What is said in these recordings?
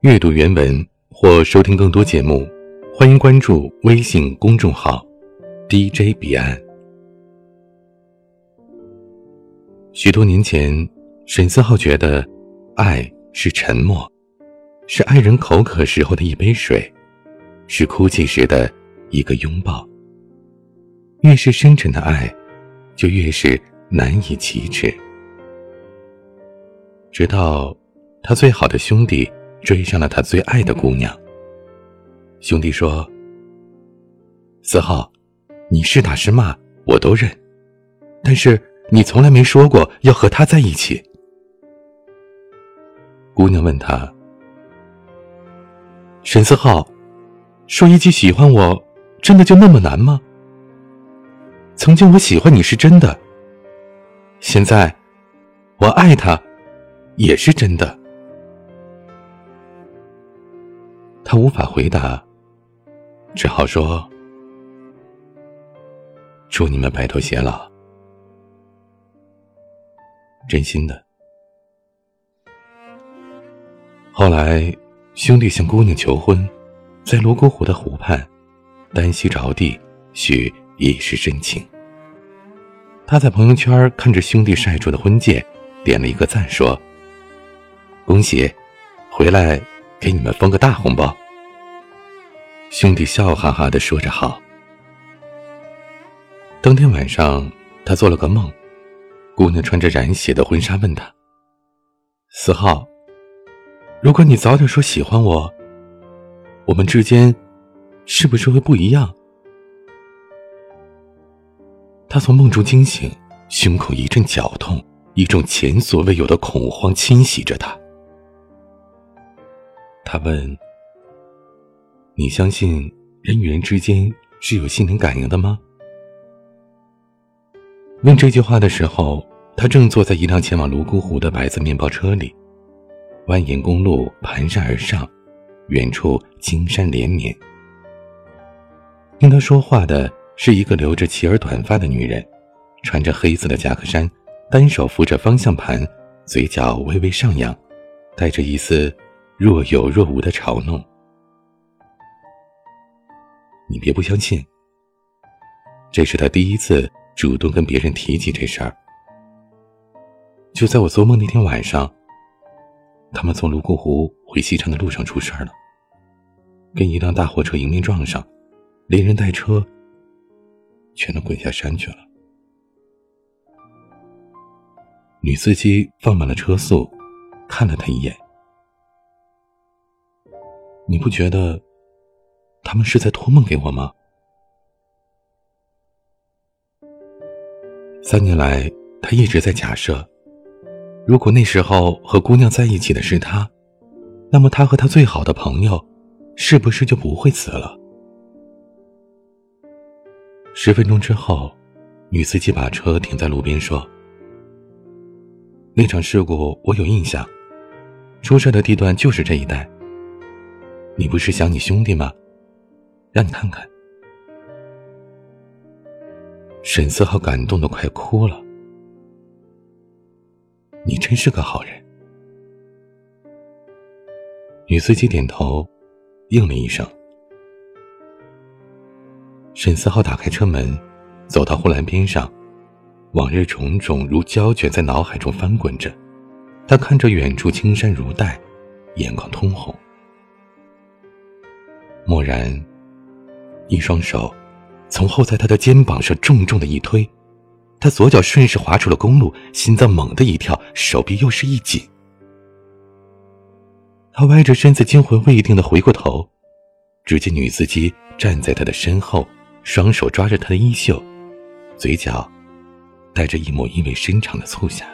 阅读原文或收听更多节目，欢迎关注微信公众号 “DJ 彼岸”。许多年前，沈思浩觉得，爱是沉默，是爱人口渴时候的一杯水，是哭泣时的一个拥抱。越是深沉的爱，就越是难以启齿。直到他最好的兄弟。追上了他最爱的姑娘。兄弟说：“四号，你是打是骂我都认，但是你从来没说过要和他在一起。”姑娘问他：“沈四号，说一句喜欢我，真的就那么难吗？曾经我喜欢你是真的，现在我爱他也是真的。”他无法回答，只好说：“祝你们白头偕老。”真心的。后来，兄弟向姑娘求婚，在泸沽湖的湖畔，单膝着地，许一世深情。他在朋友圈看着兄弟晒出的婚戒，点了一个赞，说：“恭喜，回来给你们封个大红包。”兄弟笑哈哈的说着好。当天晚上，他做了个梦，姑娘穿着染血的婚纱问他：“四号，如果你早点说喜欢我，我们之间是不是会不一样？”他从梦中惊醒，胸口一阵绞痛，一种前所未有的恐慌侵袭着他。他问。你相信人与人之间是有心灵感应的吗？问这句话的时候，他正坐在一辆前往泸沽湖的白色面包车里，蜿蜒公路盘山而上，远处青山连绵。听他说话的是一个留着齐耳短发的女人，穿着黑色的夹克衫，单手扶着方向盘，嘴角微微上扬，带着一丝若有若无的嘲弄。你别不相信，这是他第一次主动跟别人提起这事儿。就在我做梦那天晚上，他们从泸沽湖回西昌的路上出事儿了，跟一辆大货车迎面撞上，连人带车全都滚下山去了。女司机放慢了车速，看了他一眼，你不觉得？他们是在托梦给我吗？三年来，他一直在假设，如果那时候和姑娘在一起的是他，那么他和他最好的朋友，是不是就不会死了？十分钟之后，女司机把车停在路边，说：“那场事故我有印象，出事的地段就是这一带。你不是想你兄弟吗？”让你看看，沈思浩感动的快哭了。你真是个好人。女司机点头，应了一声。沈思浩打开车门，走到护栏边上，往日种种如胶卷在脑海中翻滚着。他看着远处青山如黛，眼眶通红。蓦然。一双手从后在他的肩膀上重重的一推，他左脚顺势滑出了公路，心脏猛地一跳，手臂又是一紧。他歪着身子，惊魂未定的回过头，只见女司机站在他的身后，双手抓着他的衣袖，嘴角带着一抹意味深长的促狭。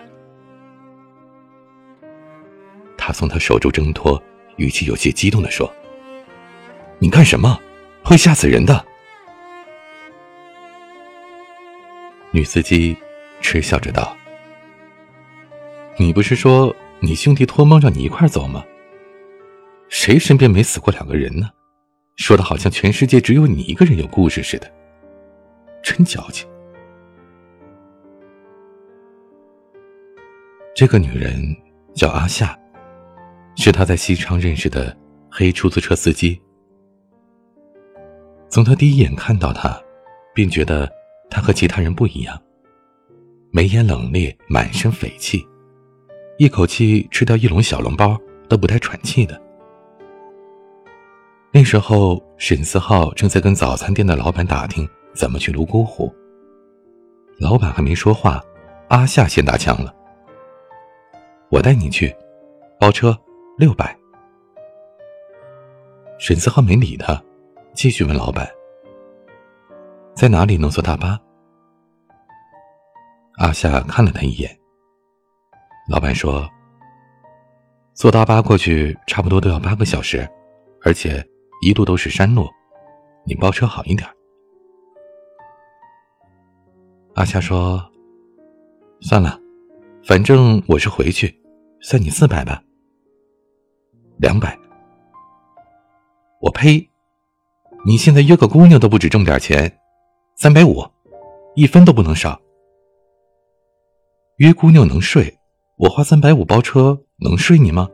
他从他手中挣脱，语气有些激动的说：“你干什么？”会吓死人的。女司机嗤笑着道：“你不是说你兄弟托梦让你一块走吗？谁身边没死过两个人呢？说的好像全世界只有你一个人有故事似的，真矫情。”这个女人叫阿夏，是他在西昌认识的黑出租车司机。从他第一眼看到她，便觉得她和其他人不一样，眉眼冷冽，满身匪气，一口气吃掉一笼小笼包都不带喘气的。那时候，沈思浩正在跟早餐店的老板打听怎么去泸沽湖。老板还没说话，阿夏先打枪了：“我带你去，包车六百。”沈思浩没理他，继续问老板：“在哪里能坐大巴？”阿夏看了他一眼。老板说：“坐大巴过去差不多都要八个小时，而且……”一路都是山路，你包车好一点。阿夏说：“算了，反正我是回去，算你四百吧。两百。我呸！你现在约个姑娘都不止这么点钱，三百五，一分都不能少。约姑娘能睡，我花三百五包车能睡你吗？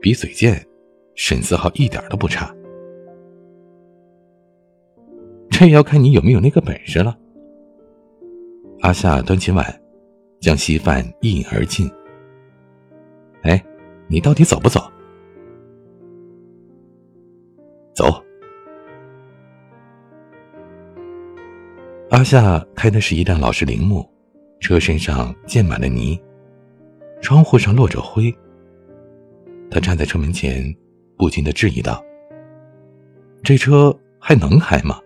比嘴贱。”沈思浩一点都不差，这要看你有没有那个本事了。阿夏端起碗，将稀饭一饮而尽。哎，你到底走不走？走。阿夏开的是一辆老式铃木，车身上溅满了泥，窗户上落着灰。他站在车门前。不禁的质疑道：“这车还能开吗？”“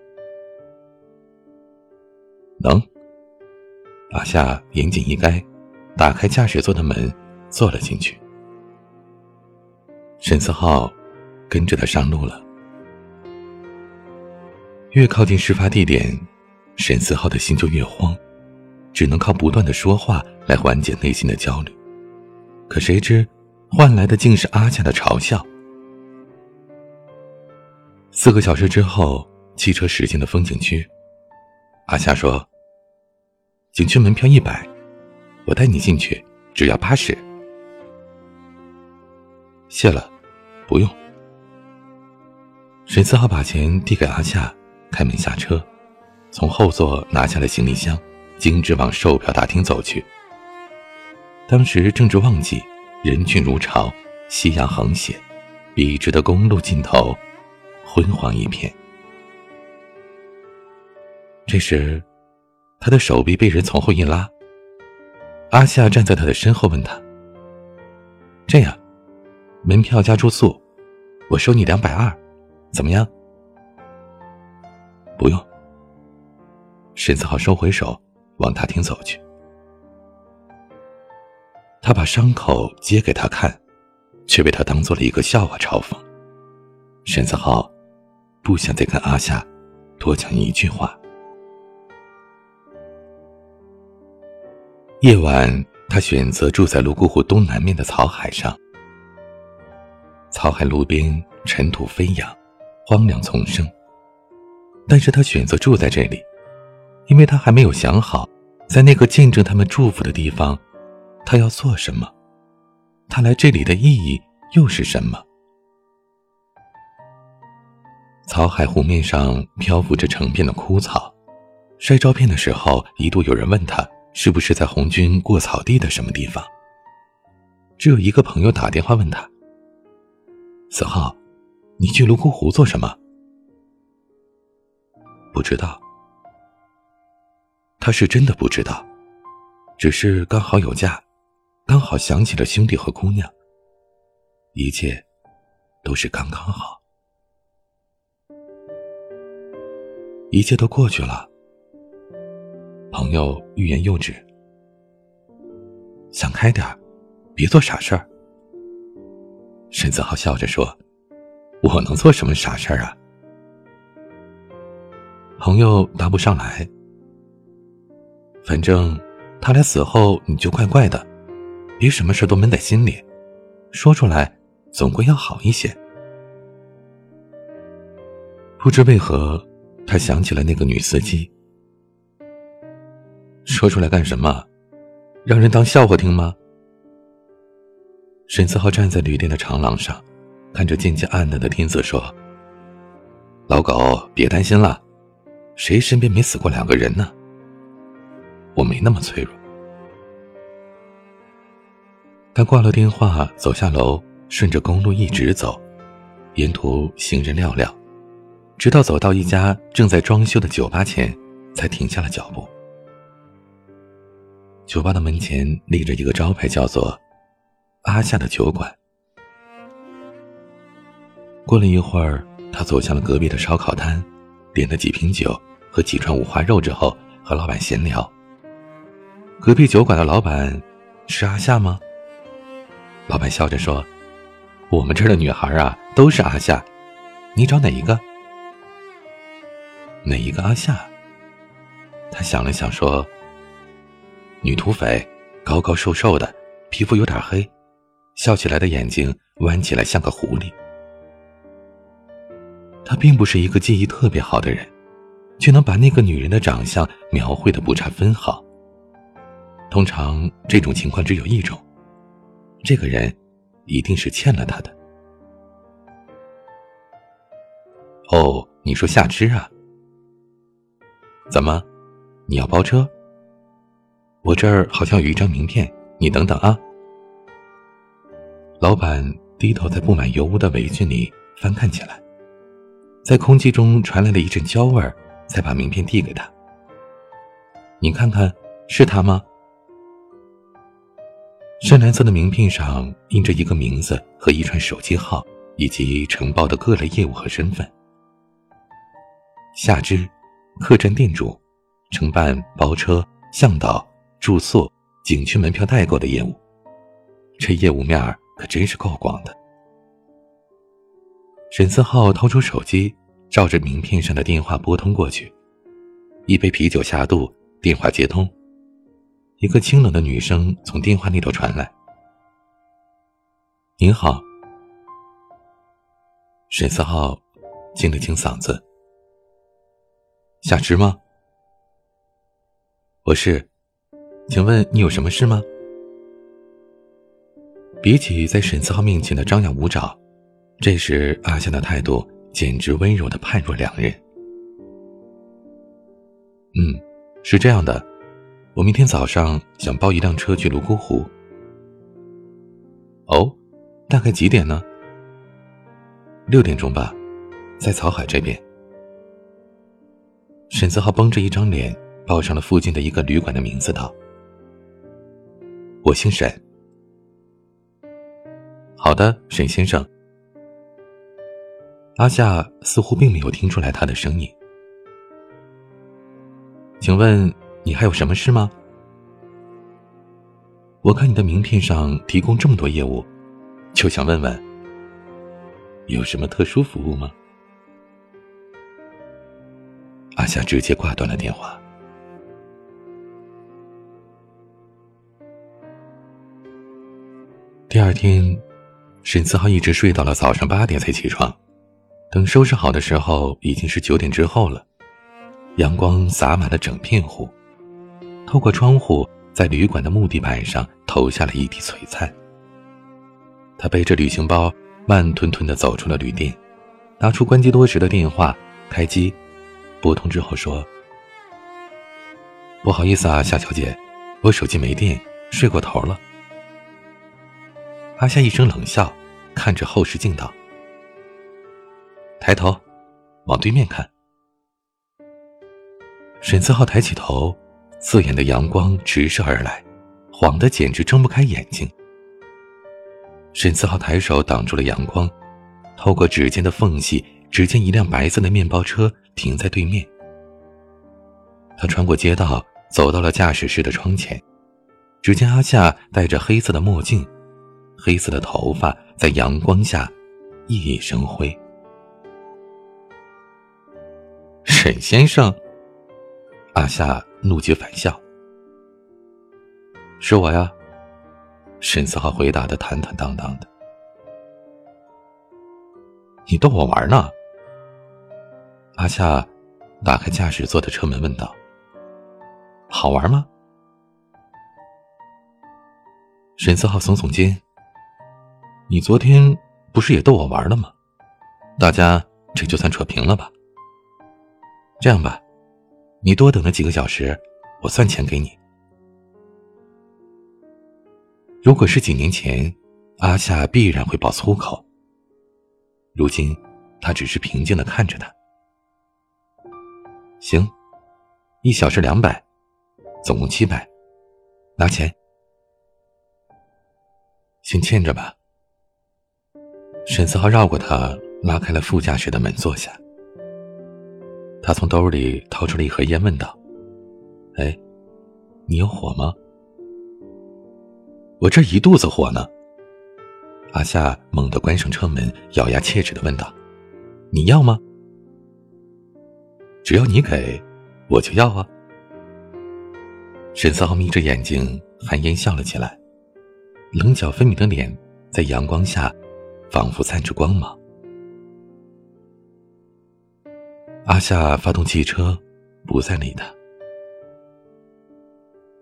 能。”阿夏严谨一该，打开驾驶座的门，坐了进去。沈思浩跟着他上路了。越靠近事发地点，沈思浩的心就越慌，只能靠不断的说话来缓解内心的焦虑。可谁知，换来的竟是阿夏的嘲笑。四个小时之后，汽车驶进了风景区。阿夏说：“景区门票一百，我带你进去，只要八十。”谢了，不用。沈思浩把钱递给阿夏，开门下车，从后座拿下了行李箱，径直往售票大厅走去。当时正值旺季，人群如潮，夕阳横斜，笔直的公路尽头。昏黄一片。这时，他的手臂被人从后一拉。阿夏站在他的身后，问他：“这样，门票加住宿，我收你两百二，怎么样？”不用。沈思浩收回手，往大厅走去。他把伤口揭给他看，却被他当做了一个笑话嘲讽。沈思浩。不想再跟阿夏多讲一句话。夜晚，他选择住在泸沽湖东南面的草海上。草海路边尘土飞扬，荒凉丛生。但是他选择住在这里，因为他还没有想好，在那个见证他们祝福的地方，他要做什么，他来这里的意义又是什么。草海湖面上漂浮着成片的枯草，晒照片的时候，一度有人问他是不是在红军过草地的什么地方。只有一个朋友打电话问他：“子浩，你去泸沽湖做什么？”不知道。他是真的不知道，只是刚好有假，刚好想起了兄弟和姑娘，一切都是刚刚好。一切都过去了。朋友欲言又止，想开点别做傻事儿。沈子豪笑着说：“我能做什么傻事儿啊？”朋友答不上来。反正他俩死后你就怪怪的，别什么事都闷在心里，说出来总归要好一些。不知为何。他想起了那个女司机，说出来干什么？让人当笑话听吗？沈思浩站在旅店的长廊上，看着渐渐暗淡的天色，说：“老狗，别担心了，谁身边没死过两个人呢？我没那么脆弱。”他挂了电话，走下楼，顺着公路一直走，沿途行人寥寥，直到走到一家正在装修的酒吧前，才停下了脚步。酒吧的门前立着一个招牌，叫做。阿夏的酒馆。过了一会儿，他走向了隔壁的烧烤摊，点了几瓶酒和几串五花肉之后，和老板闲聊。隔壁酒馆的老板是阿夏吗？老板笑着说：“我们这儿的女孩啊，都是阿夏，你找哪一个？哪一个阿夏？”他想了想说：“女土匪，高高瘦瘦的，皮肤有点黑。”笑起来的眼睛弯起来像个狐狸。他并不是一个记忆特别好的人，却能把那个女人的长相描绘的不差分毫。通常这种情况只有一种，这个人一定是欠了他的。哦，你说夏之啊？怎么，你要包车？我这儿好像有一张名片，你等等啊。老板低头在布满油污的围裙里翻看起来，在空气中传来了一阵焦味儿，才把名片递给他。你看看，是他吗？深蓝色的名片上印着一个名字和一串手机号，以及承包的各类业务和身份。夏之，客栈店主，承办包车、向导、住宿、景区门票代购的业务，这业务面儿。可真是够广的。沈思浩掏出手机，照着名片上的电话拨通过去。一杯啤酒下肚，电话接通，一个清冷的女声从电话那头传来：“您好。”沈思浩清了清嗓子：“夏芝吗？我是，请问你有什么事吗？”比起在沈思浩面前的张牙舞爪，这时阿香的态度简直温柔的判若两人。嗯，是这样的，我明天早上想包一辆车去泸沽湖。哦，大概几点呢？六点钟吧，在草海这边。沈思浩绷着一张脸，报上了附近的一个旅馆的名字，道：“我姓沈。”好的，沈先生。阿夏似乎并没有听出来他的声音。请问你还有什么事吗？我看你的名片上提供这么多业务，就想问问，有什么特殊服务吗？阿夏直接挂断了电话。第二天。沈思浩一直睡到了早上八点才起床，等收拾好的时候已经是九点之后了。阳光洒满了整片湖，透过窗户在旅馆的木地板上投下了一滴璀璨。他背着旅行包，慢吞吞地走出了旅店，拿出关机多时的电话，开机，拨通之后说：“不好意思啊，夏小姐，我手机没电，睡过头了。”阿夏一声冷笑，看着后视镜道：“抬头，往对面看。”沈思浩抬起头，刺眼的阳光直射而来，晃得简直睁不开眼睛。沈思浩抬手挡住了阳光，透过指尖的缝隙，只见一辆白色的面包车停在对面。他穿过街道，走到了驾驶室的窗前，只见阿夏戴着黑色的墨镜。黑色的头发在阳光下熠熠生辉。沈先生，阿夏怒极反笑：“是我呀。”沈思浩回答的坦坦荡荡的。“你逗我玩呢？”阿夏打开驾驶座的车门问道。“好玩吗？”沈思浩耸耸肩：“你昨天不是也逗我玩了吗？大家这就算扯平了吧。这样吧，你多等了几个小时，我算钱给你。”如果是几年前，阿夏必然会爆粗口。如今，他只是平静的看着他。行，一小时两百，总共七百，拿钱。先欠着吧。沈思浩绕过他，拉开了副驾驶的门，坐下。他从兜里掏出了一盒烟，问道：“哎，你有火吗？”我这一肚子火呢。阿夏猛地关上车门，咬牙切齿的问道：“你要吗？只要你给，我就要啊。”沈思浩眯着眼睛，含烟笑了起来，棱角分明的脸在阳光下，仿佛散着光芒。阿夏发动汽车，不再理他。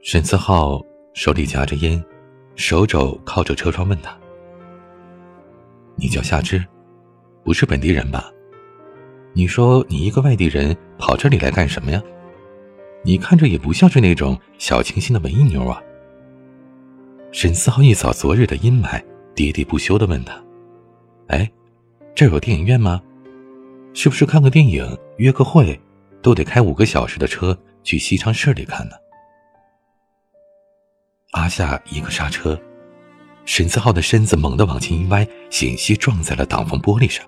沈思浩手里夹着烟。手肘靠着车窗，问他：“你叫夏之，不是本地人吧？你说你一个外地人跑这里来干什么呀？你看着也不像是那种小清新的文艺妞啊。”沈思浩一扫昨日的阴霾，喋喋不休的问他：“哎，这有电影院吗？是不是看个电影、约个会，都得开五个小时的车去西昌市里看呢？”阿夏一个刹车，沈思浩的身子猛地往前一歪，险些撞在了挡风玻璃上。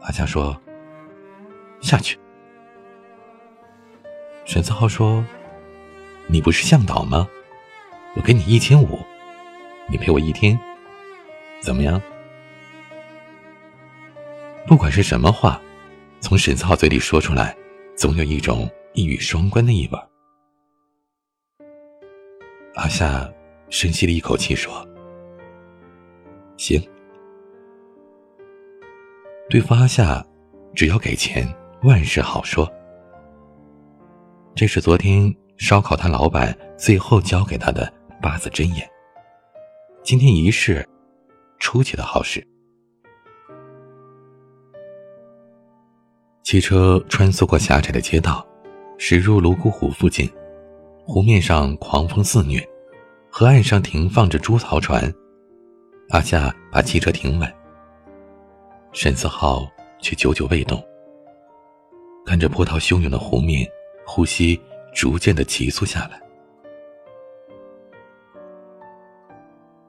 阿夏说：“下去。”沈思浩说：“你不是向导吗？我给你一千五，你陪我一天，怎么样？”不管是什么话，从沈思浩嘴里说出来，总有一种一语双关的意味。阿夏深吸了一口气，说：“行。”对付阿夏，只要给钱，万事好说。这是昨天烧烤摊老板最后教给他的八字真言。今天一试，出奇的好使。汽车穿梭过狭窄的街道，驶入泸沽湖附近。湖面上狂风肆虐，河岸上停放着猪槽船。阿夏把汽车停稳，沈思浩却久久未动，看着波涛汹涌的湖面，呼吸逐渐的急促下来。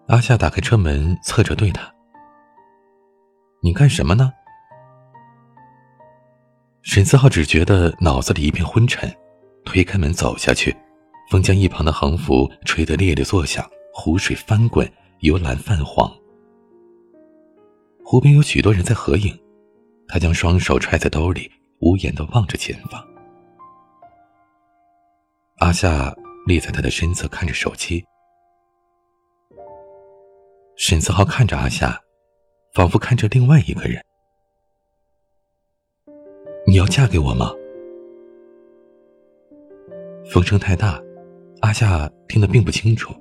阿夏打开车门，侧着对他：“你干什么呢？”沈思浩只觉得脑子里一片昏沉，推开门走下去。风将一旁的横幅吹得猎猎作响，湖水翻滚，由蓝泛黄。湖边有许多人在合影，他将双手揣在兜里，无言的望着前方。阿夏立在他的身侧，看着手机。沈思浩看着阿夏，仿佛看着另外一个人。你要嫁给我吗？风声太大。阿夏听得并不清楚，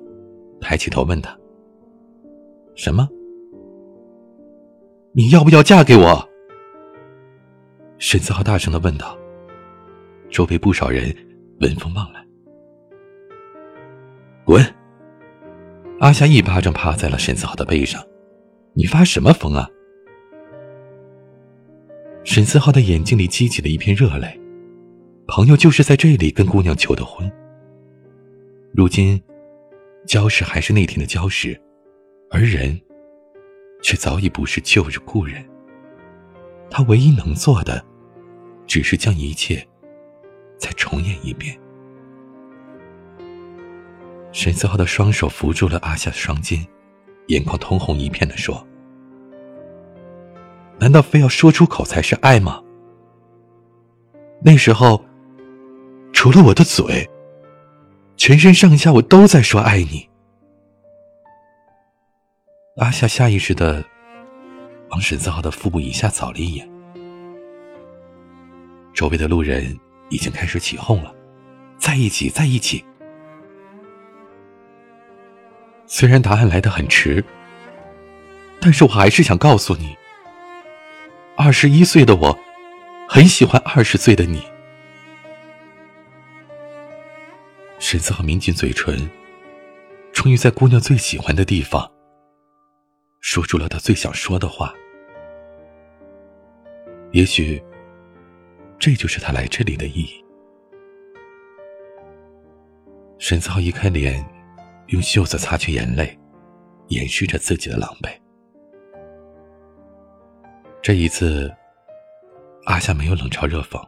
抬起头问他：“什么？你要不要嫁给我？”沈思浩大声的问道。周围不少人闻风望来。滚！阿夏一巴掌趴在了沈思浩的背上：“你发什么疯啊？”沈思浩的眼睛里激起了一片热泪，朋友就是在这里跟姑娘求的婚。如今，礁石还是那天的礁石，而人，却早已不是旧日故人。他唯一能做的，只是将一切再重演一遍。沈思浩的双手扶住了阿夏的双肩，眼眶通红一片的说：“难道非要说出口才是爱吗？那时候，除了我的嘴。”全身上下，我都在说爱你。阿夏下意识的往沈思浩的腹部以下扫了一眼，周围的路人已经开始起哄了，在一起，在一起。虽然答案来得很迟，但是我还是想告诉你，二十一岁的我，很喜欢二十岁的你。沈思浩抿紧嘴唇，终于在姑娘最喜欢的地方，说出了他最想说的话。也许，这就是他来这里的意义。沈思浩移开脸，用袖子擦去眼泪，掩饰着自己的狼狈。这一次，阿夏没有冷嘲热讽。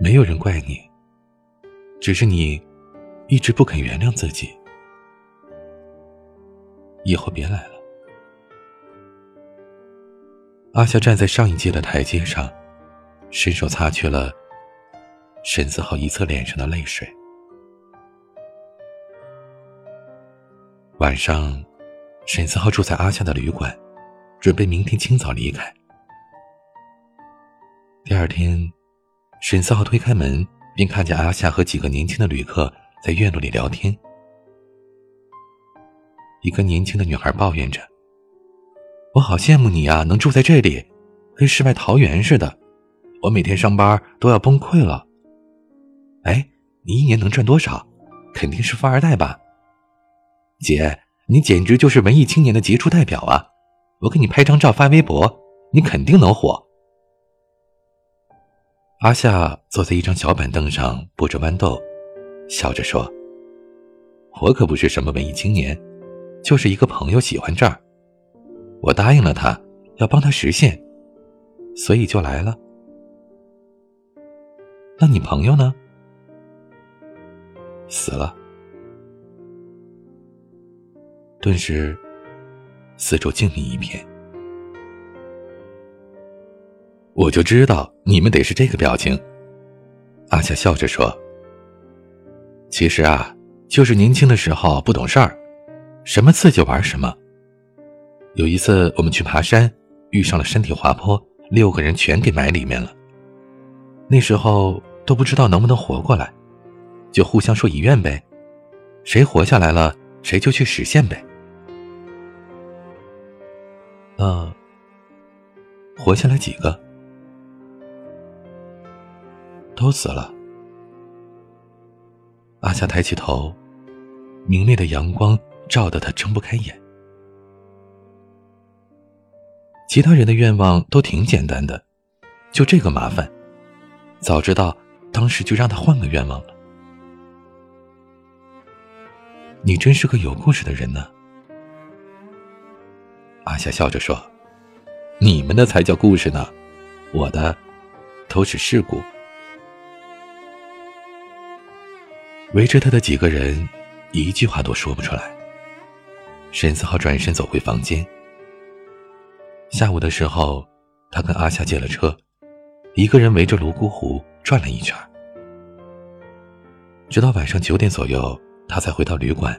没有人怪你，只是你一直不肯原谅自己。以后别来了。阿夏站在上一阶的台阶上，伸手擦去了沈思浩一侧脸上的泪水。晚上，沈思浩住在阿夏的旅馆，准备明天清早离开。第二天。沈思浩推开门，便看见阿夏和几个年轻的旅客在院落里聊天。一个年轻的女孩抱怨着：“我好羡慕你啊，能住在这里，跟世外桃源似的。我每天上班都要崩溃了。”哎，你一年能赚多少？肯定是富二代吧？姐，你简直就是文艺青年的杰出代表啊！我给你拍张照发微博，你肯定能火。阿夏坐在一张小板凳上剥着豌豆，笑着说：“我可不是什么文艺青年，就是一个朋友喜欢这儿，我答应了他，要帮他实现，所以就来了。那你朋友呢？死了。”顿时，四周静谧一片。我就知道你们得是这个表情。阿夏笑着说：“其实啊，就是年轻的时候不懂事儿，什么刺激玩什么。有一次我们去爬山，遇上了山体滑坡，六个人全给埋里面了。那时候都不知道能不能活过来，就互相说遗愿呗，谁活下来了，谁就去实现呗。那活下来几个？”都死了。阿夏抬起头，明媚的阳光照得他睁不开眼。其他人的愿望都挺简单的，就这个麻烦。早知道，当时就让他换个愿望了。你真是个有故事的人呢。阿夏笑着说：“你们的才叫故事呢，我的都是事故。”围着他的几个人，一句话都说不出来。沈思浩转身走回房间。下午的时候，他跟阿夏借了车，一个人围着泸沽湖转了一圈。直到晚上九点左右，他才回到旅馆，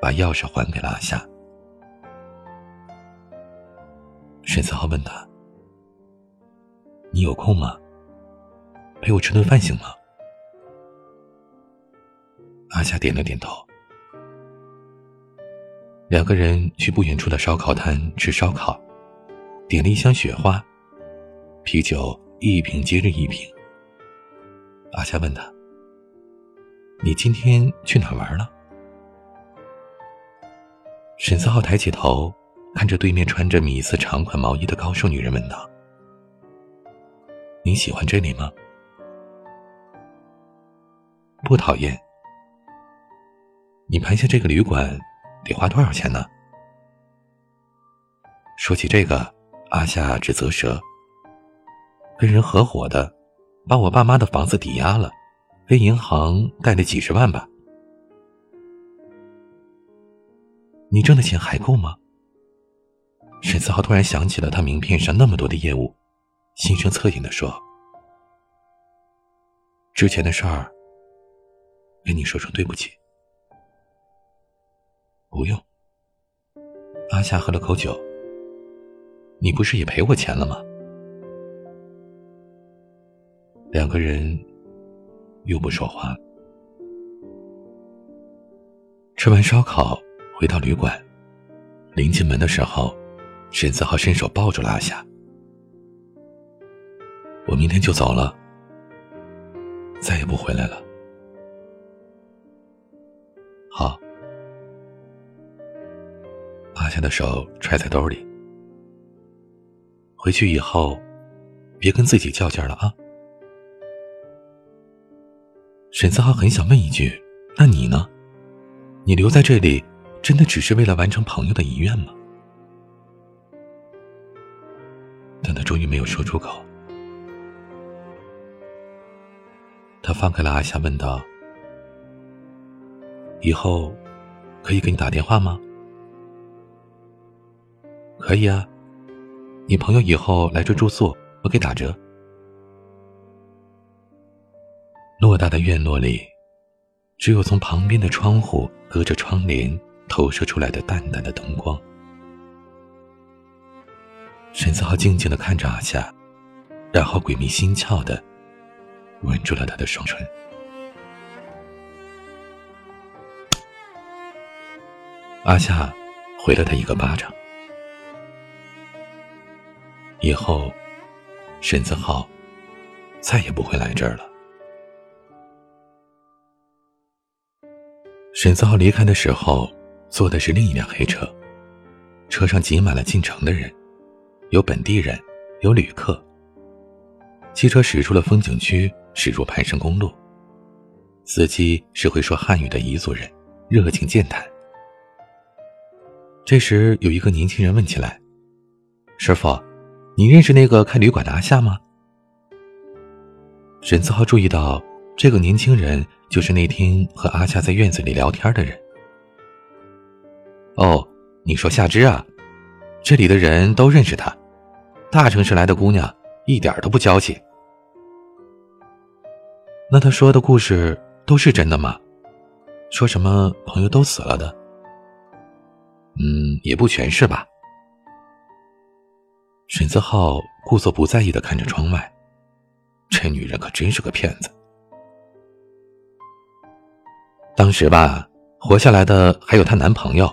把钥匙还给了阿夏。沈思浩问他：“你有空吗？陪我吃顿饭行吗？”阿夏点了点头。两个人去不远处的烧烤摊吃烧烤，点了一箱雪花，啤酒一瓶接着一瓶。阿夏问他：“你今天去哪玩了？”沈思浩抬起头，看着对面穿着米色长款毛衣的高瘦女人，问道：“你喜欢这里吗？”“不讨厌。”你盘下这个旅馆，得花多少钱呢？说起这个，阿夏直啧舌。跟人合伙的，把我爸妈的房子抵押了，跟银行贷了几十万吧。你挣的钱还够吗？沈思浩突然想起了他名片上那么多的业务，心生恻隐的说：“之前的事儿，跟你说声对不起。”不用。阿夏喝了口酒。你不是也赔我钱了吗？两个人又不说话。吃完烧烤，回到旅馆，临进门的时候，沈子豪伸手抱住了阿夏。我明天就走了，再也不回来了。好，阿夏的手揣在兜里。回去以后，别跟自己较劲了啊。沈子豪很想问一句：“那你呢？你留在这里，真的只是为了完成朋友的遗愿吗？”但他终于没有说出口。他放开了阿夏，问道：“以后可以给你打电话吗？”“可以啊，你朋友以后来这住宿，我给打折。”偌大的院落里，只有从旁边的窗户隔着窗帘投射出来的淡淡的灯光。沈子豪静静的看着阿夏，然后鬼迷心窍的吻住了他的双唇。阿夏回了他一个巴掌。以后，沈子豪再也不会来这儿了。沈子豪离开的时候，坐的是另一辆黑车，车上挤满了进城的人，有本地人，有旅客。汽车驶出了风景区，驶入盘山公路。司机是会说汉语的彝族人，热情健谈。这时，有一个年轻人问起来：“师傅，你认识那个开旅馆的阿夏吗？”沈子豪注意到这个年轻人。就是那天和阿夏在院子里聊天的人。哦，你说夏芝啊？这里的人都认识他。大城市来的姑娘一点都不娇气。那他说的故事都是真的吗？说什么朋友都死了的？嗯，也不全是吧。沈泽浩故作不在意的看着窗外，这女人可真是个骗子。当时吧，活下来的还有她男朋友，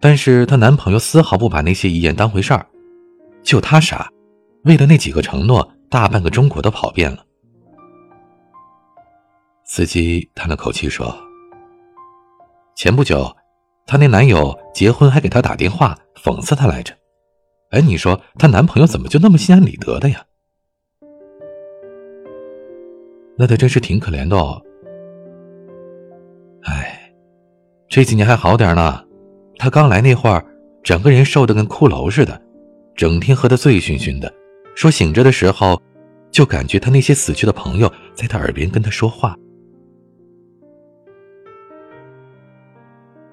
但是她男朋友丝毫不把那些遗言当回事儿，就他傻，为了那几个承诺，大半个中国都跑遍了。司机叹了口气说：“前不久，她那男友结婚还给她打电话讽刺她来着，哎，你说她男朋友怎么就那么心安理得的呀？那他真是挺可怜的哦。”哎，这几年还好点呢。他刚来那会儿，整个人瘦的跟骷髅似的，整天喝得醉醺醺的。说醒着的时候，就感觉他那些死去的朋友在他耳边跟他说话。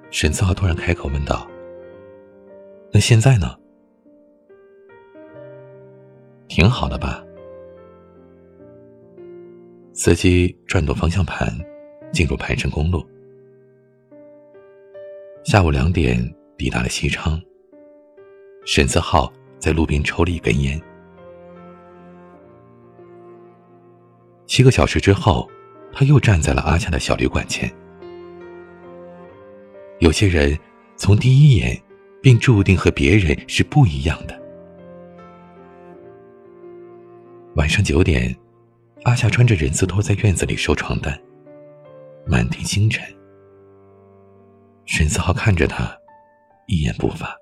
沈思浩突然开口问道：“那现在呢？挺好的吧？”司机转动方向盘，进入盘山公路。下午两点抵达了西昌。沈思浩在路边抽了一根烟。七个小时之后，他又站在了阿夏的小旅馆前。有些人从第一眼便注定和别人是不一样的。晚上九点，阿夏穿着人字拖在院子里收床单。满天星辰。沈思浩看着他，一言不发。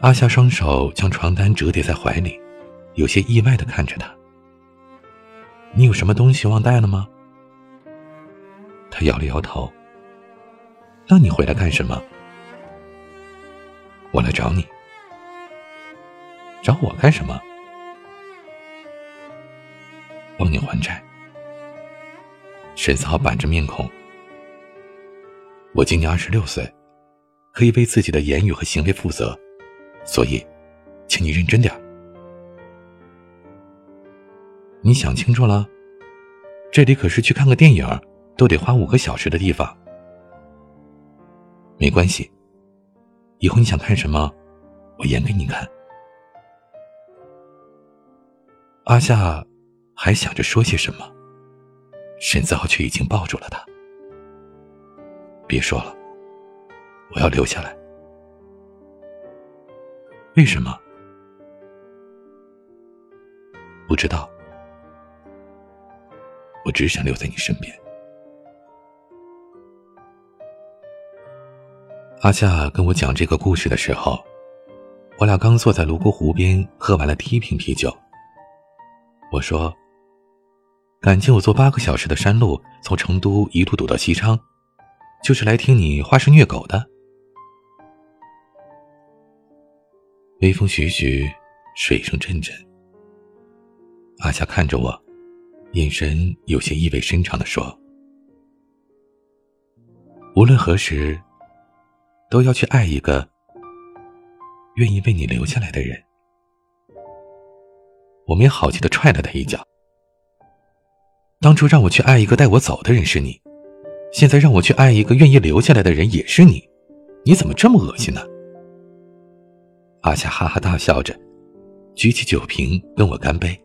阿夏双手将床单折叠在怀里，有些意外的看着他。你有什么东西忘带了吗？他摇了摇头。那你回来干什么？我来找你。找我干什么？帮你还债。沈思浩板着面孔。我今年二十六岁，可以为自己的言语和行为负责，所以，请你认真点。你想清楚了？这里可是去看个电影都得花五个小时的地方。没关系，以后你想看什么，我演给你看。阿夏还想着说些什么，沈子豪却已经抱住了他。别说了，我要留下来。为什么？不知道。我只想留在你身边。阿夏跟我讲这个故事的时候，我俩刚坐在泸沽湖边喝完了第一瓶啤酒。我说：“感情我坐八个小时的山路，从成都一路堵到西昌，就是来听你花式虐狗的。”微风徐徐，水声阵阵。阿夏看着我，眼神有些意味深长的说：“无论何时。”都要去爱一个愿意为你留下来的人。我没好气的踹了他一脚。当初让我去爱一个带我走的人是你，现在让我去爱一个愿意留下来的人也是你，你怎么这么恶心呢？阿夏哈哈大笑着，举起酒瓶跟我干杯。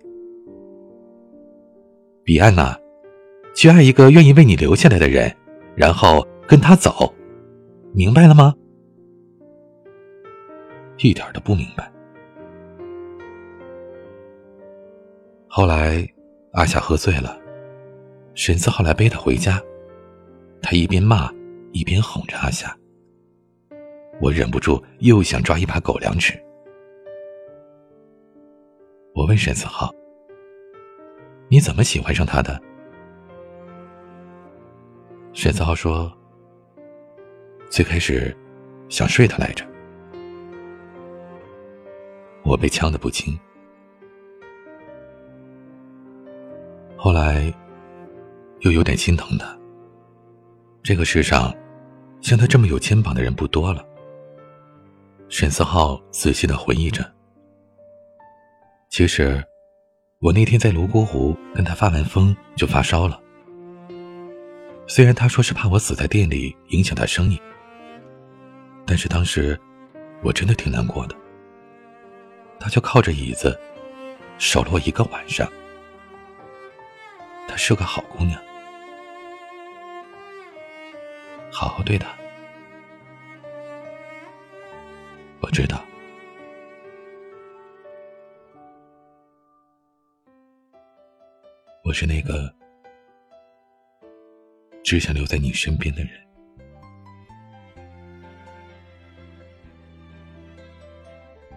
彼岸呐，去爱一个愿意为你留下来的人，然后跟他走。明白了吗？一点都不明白。后来，阿夏喝醉了，沈思浩来背他回家，他一边骂一边哄着阿夏。我忍不住又想抓一把狗粮吃。我问沈思浩：“你怎么喜欢上他的？”沈思浩说。最开始，想睡他来着，我被呛得不轻。后来，又有点心疼他。这个世上，像他这么有肩膀的人不多了。沈思浩仔细的回忆着。其实，我那天在泸沽湖跟他发完疯就发烧了。虽然他说是怕我死在店里影响他生意。但是当时，我真的挺难过的。她就靠着椅子，守了我一个晚上。她是个好姑娘，好好对她。是那个只想留在你身边的人。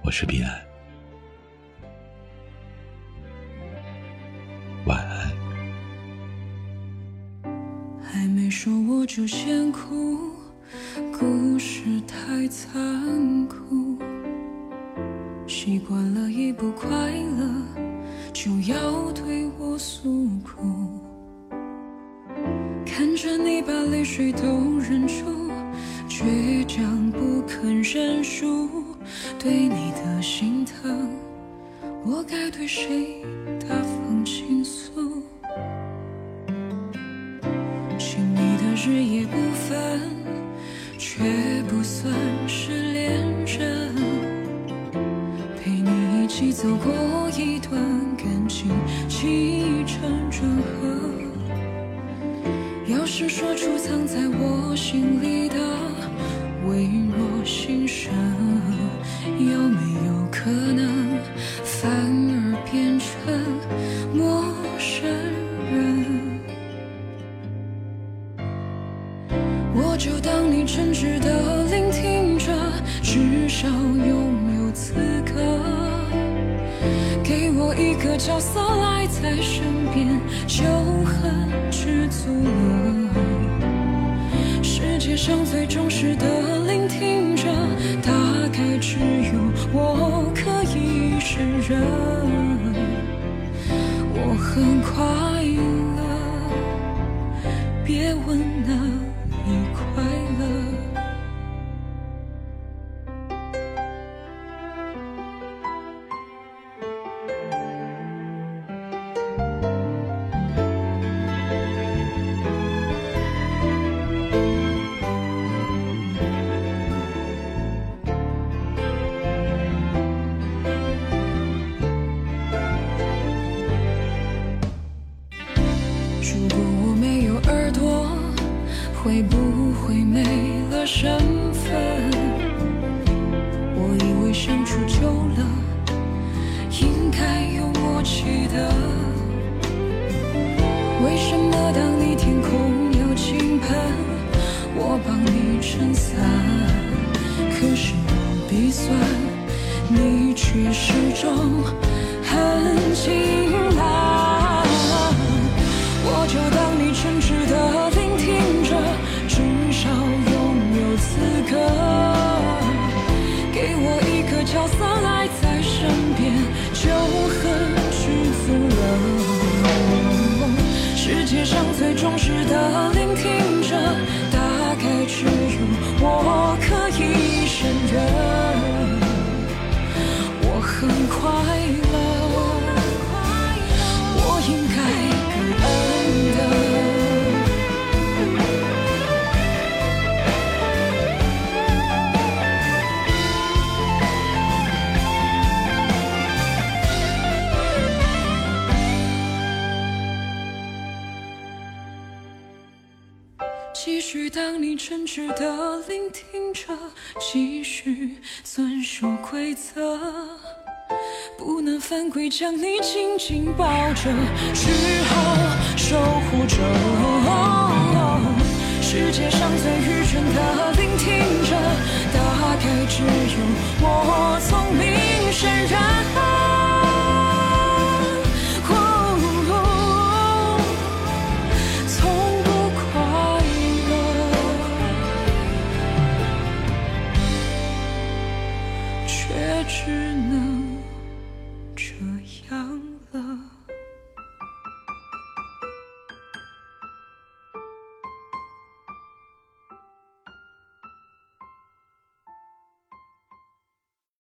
我是彼岸，一起走过一段感情起承转合。要是说出藏在我心里的微弱心声。听着，继续遵守规则，不能犯规，将你紧紧抱着，只好守护着。世界上最愚蠢的聆听者，大概只有我聪明胜任。